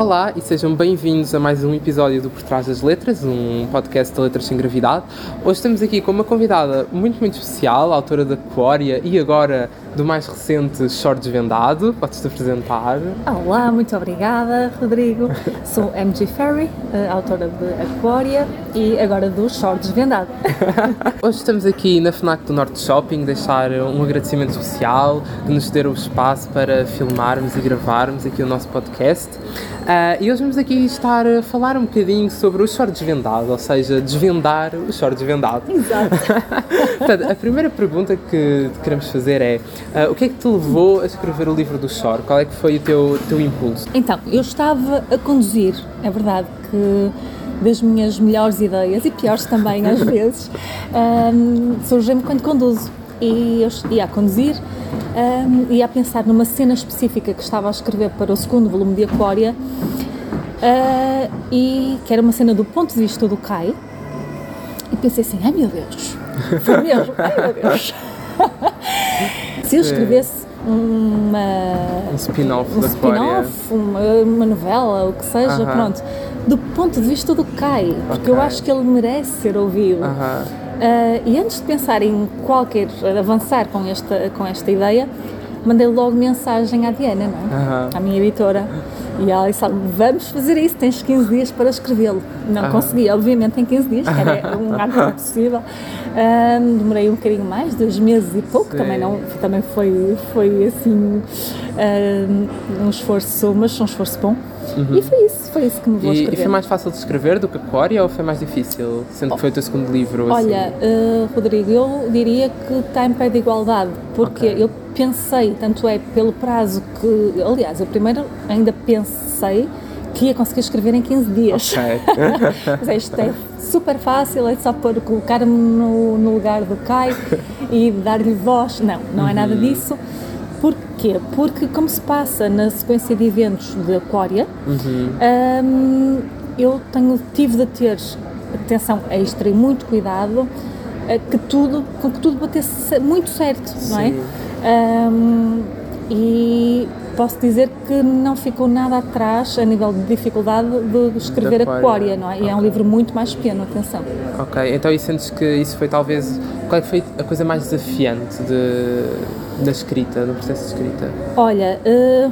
Olá e sejam bem-vindos a mais um episódio do Por Trás das Letras, um podcast de letras sem gravidade. Hoje estamos aqui com uma convidada muito, muito especial, autora da Aquária e agora do mais recente Short Desvendado. Podes-te apresentar? Olá, muito obrigada, Rodrigo. Sou MG Ferry, eh, autora de Aquária e agora do Short Desvendado. Hoje estamos aqui na FNAC do Norte Shopping, deixar um agradecimento especial de nos ter o espaço para filmarmos e gravarmos aqui o nosso podcast. Uh, e hoje vamos aqui estar a falar um bocadinho sobre o short desvendado, ou seja, desvendar o short desvendado. Exato. Portanto, a primeira pergunta que queremos fazer é uh, o que é que te levou a escrever o livro do short? Qual é que foi o teu, teu impulso? Então, eu estava a conduzir, é verdade que das minhas melhores ideias e piores também às vezes, um, surgem-me quando conduzo. E eu ia a conduzir um, e a pensar numa cena específica que estava a escrever para o segundo volume de Aquária uh, e que era uma cena do ponto de vista do Kai e pensei assim, ai meu Deus, foi mesmo, ai meu Deus. Se eu escrevesse uma... Um spin-off um spin-off, uma, uma novela, o que seja, Aham. pronto, do ponto de vista do Kai, porque eu Ok. acho que ele merece ser ouvido. Aham. Ah, e antes de pensar em qualquer avançar com esta, com esta ideia, mandei logo mensagem à Diana, não é? Aham. à minha editora. E ela disse: Vamos fazer isso, tens 15 dias para escrevê-lo. Não Aham. consegui, obviamente, em 15 dias, que era um ato impossível. Ahm, demorei um bocadinho mais, dois meses e pouco, Sim. também, não, também foi, foi assim ahm, um esforço, mas um esforço bom. E foi isso, foi isso que me vou Uhum. E, e escrever. foi mais fácil de escrever do que Aquária ou foi mais difícil? Sendo que foi o teu segundo livro? assim? Olha, eh, Rodrigo, eu diria que está em pé de igualdade, porque Ok. eu pensei, tanto é pelo prazo que. Aliás, eu primeiro ainda pensei que ia conseguir escrever em 15 dias. Ok. Mas isto é super fácil, é só pôr, colocar-me no, no lugar do Kai e dar-lhe voz. Não, não é nada disso. Porquê? Porque, como se passa na sequência de eventos de Aquária, hum, eu tenho, tive de ter atenção extra e muito cuidado eh, que tudo, com que tudo batesse muito certo, não é? Sim. Hum, e posso dizer que não ficou nada atrás a nível de dificuldade de escrever Aquária. Aquária, não é? E é um livro muito mais pequeno, atenção. Ok, então e sentes que isso foi talvez. Qual é que foi a coisa mais desafiante de, da escrita, no processo de escrita? Olha, eh,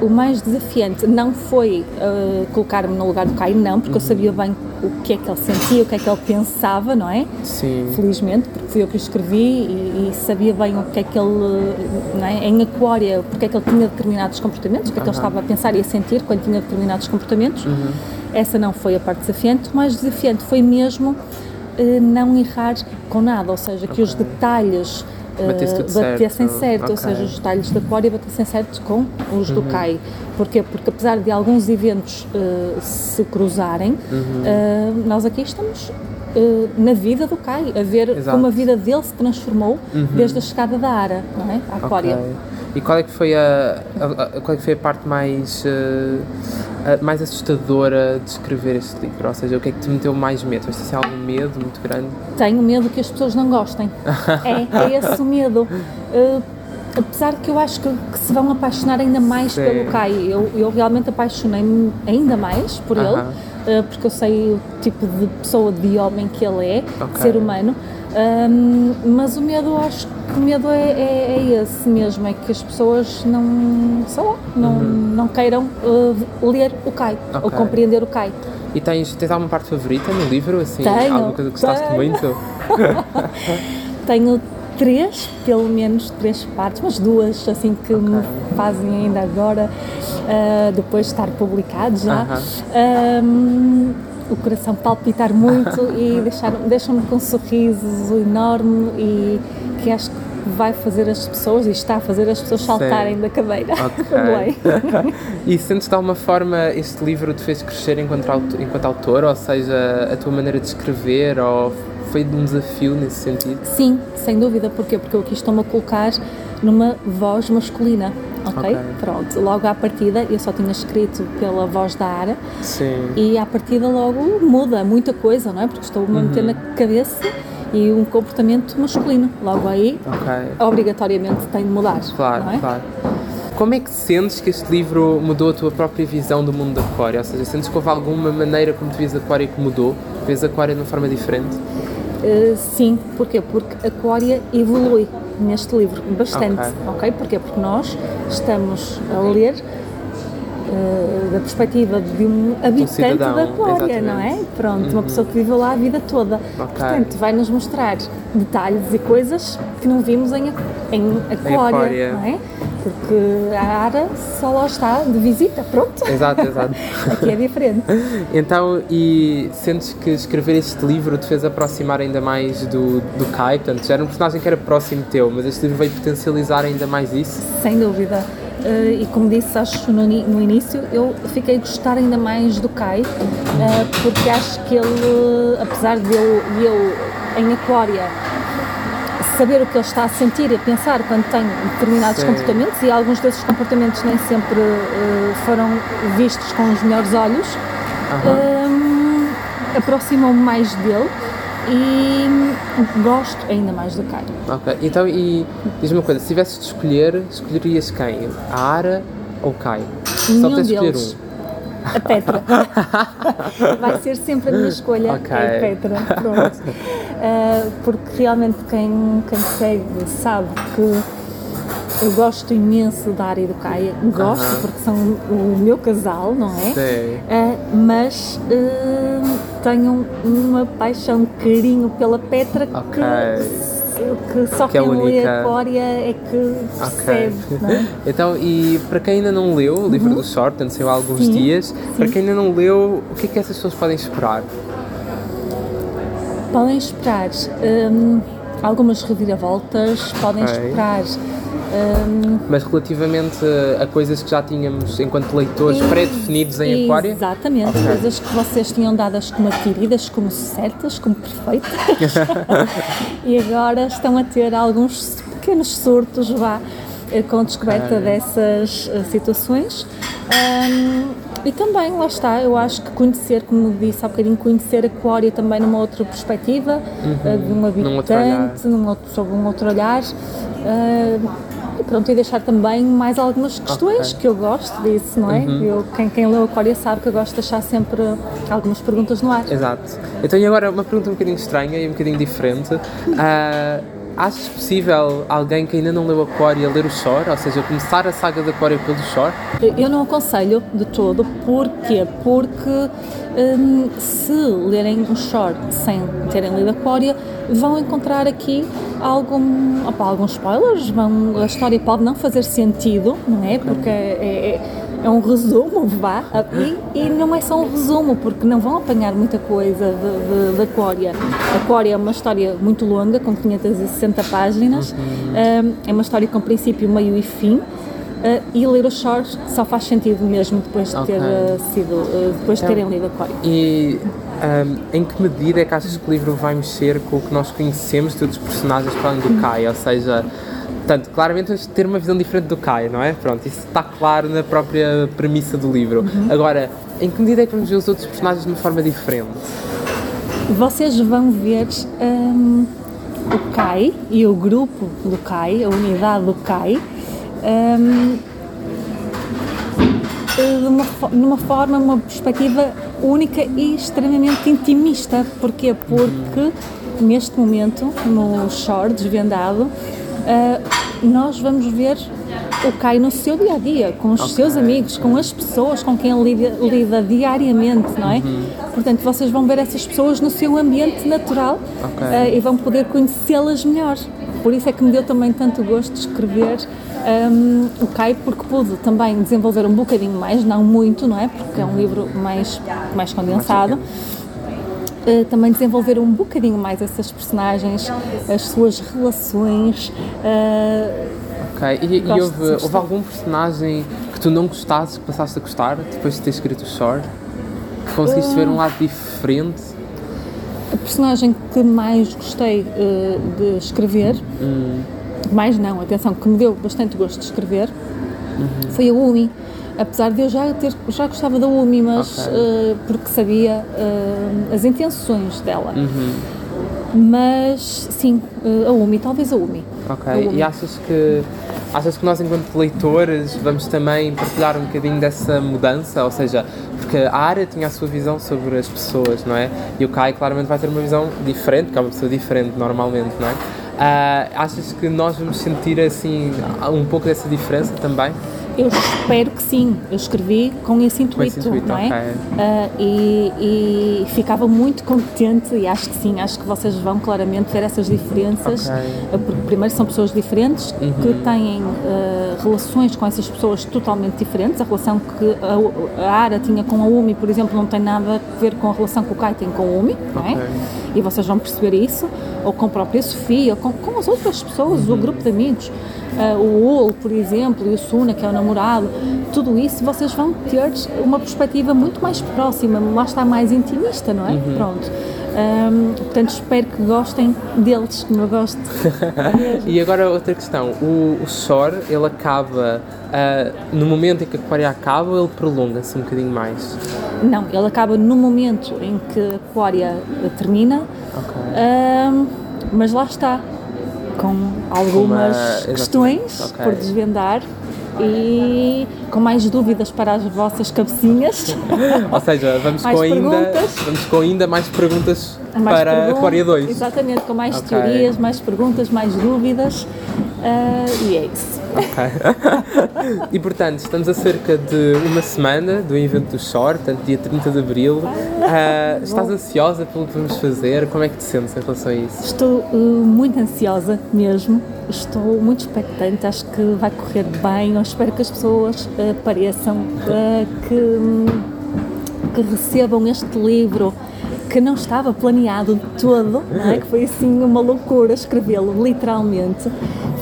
o mais desafiante não foi eh, colocar-me no lugar do Caio, não, porque eu sabia bem o que é que ele sentia, o que é que ele pensava, não é? Sim. Felizmente, porque fui eu que escrevi e, e sabia bem o que é que ele, não é? em Aquária, porque é que ele tinha determinados comportamentos, o que é que ele estava a pensar e a sentir quando tinha determinados comportamentos. Uhum. Essa não foi a parte desafiante, o mais desafiante foi mesmo eh, não errar com nada, ou seja, que os detalhes Batesse tudo batessem certo. certo, ou Ok. Uhum. seja, os detalhes da Aquária batessem certo com os do Kai. Porquê? Porque apesar de alguns eventos eh, se cruzarem, Uhum. eh, nós aqui estamos eh, na vida do Kai, a ver Exato. Uhum. como a vida dele se transformou desde a chegada da Ara, não é? À Aquária. Ok. E qual é que foi a, a- a- qual é que foi a parte mais eh, a- mais assustadora de escrever este livro? Ou seja, o que é que te meteu mais medo? Vais ter assim, algum medo muito grande? Tenho medo que as pessoas não gostem. é, é esse o medo. Eh, apesar que eu acho que, que se vão apaixonar ainda mais Sim. pelo Kai. Eu, eu realmente apaixonei-me ainda mais por ele, Aham. eh, porque eu sei o tipo de pessoa, de homem que ele é, Ok. ser humano. Ahm, mas o medo, acho que o medo é, é, é esse mesmo, é que as pessoas não, sei lá, não, não queiram eh, ler o Kai, ou Uhum. Ok. compreender o Kai. E tens, tens alguma parte favorita no livro? Assim, Tenho, alguma coisa que gostaste tenho. muito? Tenho três, pelo menos três partes, mas duas assim que me fazem ainda agora, ah, depois de estar publicado já, Aham. ahm, o coração palpitar muito e deixam-me com um sorriso enorme e que acho que vai fazer as pessoas e está a fazer as pessoas saltarem da cadeira quando leem. Ok. e sentes de alguma forma este livro te fez crescer enquanto, enquanto autor? Ou seja, a tua maneira de escrever? Ou foi um desafio nesse sentido? Sim, sem dúvida. Porquê? Porque eu aqui estou-me a colocar numa voz masculina, ok? Ok. Pronto, logo à partida eu só tinha escrito pela voz da Ara Sim. e à partida logo muda muita coisa, não é? Porque estou-me a meter Uhum. na cabeça e um comportamento masculino. Logo aí, Ok. obrigatoriamente tem de mudar, Claro, é? claro. como é que sentes que este livro mudou a tua própria visão do mundo da Aquária? Ou seja, sentes que houve alguma maneira como tu vês a Aquária que mudou? Vês a Aquária de uma forma diferente? Uh, sim, porquê? Porque a Aquária evolui neste livro bastante, ok? okay? Porquê? Porque nós estamos a ler uh, da perspectiva de um habitante cidadão, da Aquária, não é? Pronto, uhum. uma pessoa que viveu lá a vida toda. Okay. Portanto, vai nos mostrar detalhes e coisas que não vimos em, em Aquária, não é? Porque a Ara só lá está de visita, pronto. Exato, exato. Aqui é diferente. então, e sentes que escrever este livro te fez aproximar ainda mais do, do Kai? Portanto, já era um personagem que era próximo teu, mas este livro veio potencializar ainda mais isso? Sem dúvida. Uh, e como disse, acho no, no, início, eu fiquei a gostar ainda mais do Kai, uh, porque acho que ele, apesar de eu, de eu em Aquária saber o que ele está a sentir e a pensar quando tem determinados Sim. comportamentos e alguns desses comportamentos nem sempre uh, foram vistos com os melhores olhos, uhum. aproximam-me mais dele e gosto ainda mais do Caio. Ok, então e diz-me uma coisa, se tivesses de escolher, escolherias quem? A Ara ou Caio? Só deles. Um. A Petra. Vai ser sempre a minha escolha, okay. é a Petra. Pronto. Uh, porque realmente quem, quem segue sabe que eu gosto imenso da área do Caia, gosto uh -huh. porque são o meu casal, não é? Sim. Uh, mas uh, tenho uma paixão, um carinho pela Petra okay. que que só que é quem é lê a Cória é que percebe. Okay. É? então, e para quem ainda não leu o livro uhum. do Short, antes saiu há alguns sim, dias, sim. para quem ainda não leu, o que é que essas pessoas podem esperar? Podem esperar um, algumas reviravoltas, podem okay. esperar um, Mas relativamente a coisas que já tínhamos enquanto leitores pré-definidos em Aquário? Exatamente, okay. coisas que vocês tinham dadas como adquiridas, como certas, como perfeitas e agora estão a ter alguns pequenos surtos, vá, eh, com a descoberta okay. dessas uh, situações. Um, e também, lá está, eu acho que conhecer, como disse há bocadinho, conhecer a Aquário também numa outra perspectiva, uhum. uh, de um habitante, num outro, sob um outro olhar. Uh, pronto, e deixar também mais algumas questões okay. que eu gosto disso, não é? Uhum. Eu, quem, quem leu Aquária sabe que eu gosto de deixar sempre algumas perguntas no ar. Exato. Então, e agora uma pergunta um bocadinho estranha e um bocadinho diferente. Uh, achas possível alguém que ainda não leu Aquária ler o Shore? Ou seja, começar a saga da Aquária pelo Shore? Eu não aconselho de todo. Porquê? Porque um, se lerem o Shore sem terem lido Aquária, vão encontrar aqui algum, opa, alguns spoilers, vão, a história pode não fazer sentido, não é? Porque é, é, é um resumo, vá, e, e, não é só um resumo, porque não vão apanhar muita coisa da Aquária. Aquária é uma história muito longa, com 560 páginas, uhum. é uma história com princípio, meio e fim, Uh, e ler os shorts só faz sentido mesmo depois de, ter, uh, sido, uh, depois de terem lido Aquário. E um, em que medida é que achas que o livro vai mexer com o que nós conhecemos de outros personagens para além do Kai? Ou seja, Portanto, claramente vamos ter uma visão diferente do Kai, não é? Pronto, isso está claro na própria premissa do livro. Uhum. Agora, em que medida é que vamos ver os outros personagens de uma forma diferente? Vocês vão ver um, o Kai e o grupo do Kai, a unidade do Kai, um, numa, numa forma, uma perspectiva única e extremamente intimista. Porquê? Porque neste momento, no Shore desvendado, uh, nós vamos ver o Kai no seu dia a dia, com os okay. seus amigos, com as pessoas com quem ele lida, lida diariamente, não é? Uhum. Portanto, vocês vão ver essas pessoas no seu ambiente natural okay. uh, e vão poder conhecê-las melhor. Por isso é que me deu também tanto gosto de escrever um, o Kai, porque pude também desenvolver um bocadinho mais, não muito, não é? Porque é um livro mais, mais condensado. Uh, também desenvolver um bocadinho mais essas personagens, as suas relações. Uh, ok, e, e houve, houve, algum personagem que tu não gostasses, que passaste a gostar depois de ter escrito o Short? Conseguiste ver um lado diferente? A personagem que mais gostei uh, de escrever. Hum mais não, atenção, que me deu bastante gosto de escrever, uhum. foi a Umi. Apesar de eu já ter, já gostava da Umi, mas okay. uh, porque sabia uh, as intenções dela. Uhum. Mas sim, uh, a Umi, talvez a Umi. Ok, a Umi. e achas que achas que nós, enquanto leitores, vamos também partilhar um bocadinho dessa mudança? Ou seja, porque a área tinha a sua visão sobre as pessoas, não é? E o Kai claramente vai ter uma visão diferente, porque é uma pessoa diferente normalmente, não é? Uh, achas que nós vamos sentir assim um pouco dessa diferença também? Eu espero que sim. Eu escrevi com esse intuito, com esse intuito não é? Okay. Uh, e, e, ficava muito contente e acho que sim, acho que vocês vão claramente ver essas diferenças. Okay. Uh, porque primeiro são pessoas diferentes uhum. que têm uh, relações com essas pessoas totalmente diferentes. A relação que a, a Ara tinha com a Umi, por exemplo, não tem nada a ver com a relação que o Kai tem com a Umi, okay. não é? E vocês vão perceber isso, ou com a própria Sofia, ou com, com as outras pessoas, uhum. o grupo de amigos uh, o Ol, por exemplo, e o Suna, que é o namorado, tudo isso vocês vão ter uma perspectiva muito mais próxima, lá está mais intimista, não é? Uhum. Pronto. Um, portanto, espero que gostem deles, como eu gosto. e agora outra questão, o, o Shore, ele acaba, uh, no momento em que a Aquária acaba, ele prolonga-se um bocadinho mais? Não, ele acaba no momento em que a Aquária termina, okay. um, mas lá está, com algumas Uma, questões okay. por desvendar e com mais dúvidas para as vossas cabecinhas. Ou seja, vamos, com ainda, vamos com ainda mais perguntas mais para a Coreia 2. Exatamente, com mais okay. teorias, mais perguntas, mais dúvidas. Uh, e é isso. Ok. e portanto, estamos a cerca de uma semana do evento do Short, portanto, dia 30 de Abril. Uh, estás ansiosa pelo que vamos fazer? Como é que te sentes em relação a isso? Estou uh, muito ansiosa mesmo. Estou muito expectante, acho que vai correr bem. Eu espero que as pessoas uh, apareçam, que, que recebam este livro que não estava planeado todo, é? que foi assim uma loucura escrevê-lo, literalmente.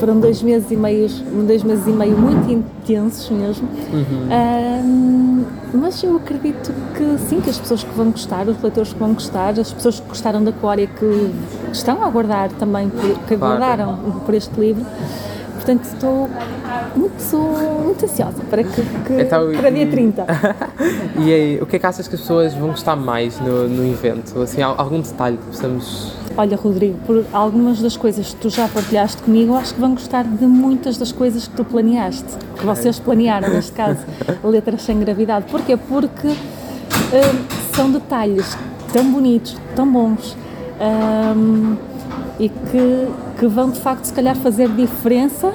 Foram dois meses e meio, dois meses e meio muito intensos mesmo. Uhum. mas eu acredito que sim, que as pessoas que vão gostar, os leitores que vão gostar, as pessoas que gostaram da Coreia que estão a aguardar também, que aguardaram por este livro, portanto estou muito, muito ansiosa para, que, que então, para dia 30. e aí, o que é que achas que as pessoas vão gostar mais no, no evento? Assim, algum detalhe que possamos Olha, Rodrigo, por algumas das coisas que tu já partilhaste comigo, acho que vão gostar de muitas das coisas que tu planeaste, que vocês planearam, neste caso, Letras Sem Gravidade. Porquê? Porque hum, são detalhes tão bonitos, tão bons hum, e que, que vão, de facto, se calhar fazer diferença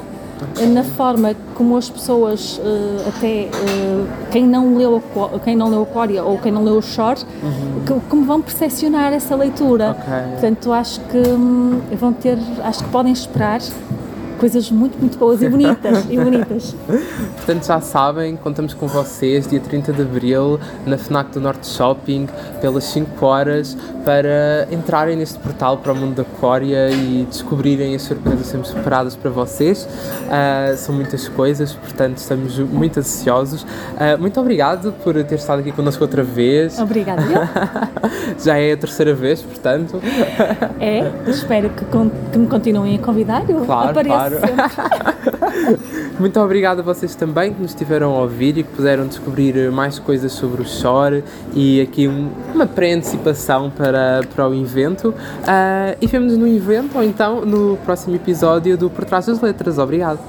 na forma como as pessoas, uh, até quem não leu a, quem não leu a Cória ou quem não leu o Short, uhum. como vão percepcionar essa leitura. Okay. Portanto, acho que um, vão ter, acho que podem esperar coisas muito, muito boas e bonitas. e bonitas. Portanto, já sabem, contamos com vocês dia 30 de Abril na FNAC do Norte Shopping pelas 5 horas para entrarem neste portal para o mundo da Coreia e descobrirem as surpresas sempre preparadas para vocês. Uh, são muitas coisas, portanto estamos muito ansiosos. Uh, muito obrigado por ter estado aqui connosco outra vez. Obrigada. Já é a terceira vez, portanto. É, espero que, que me continuem a convidar. Eu claro, apareço claro. Muito obrigado a vocês também que nos estiveram a ouvir e que puderam descobrir mais coisas sobre o Shore e aqui um, uma pré-antecipação para, para o evento. Uh, e vemos-nos no evento ou então no próximo episódio do Por Trás das Letras. Obrigado.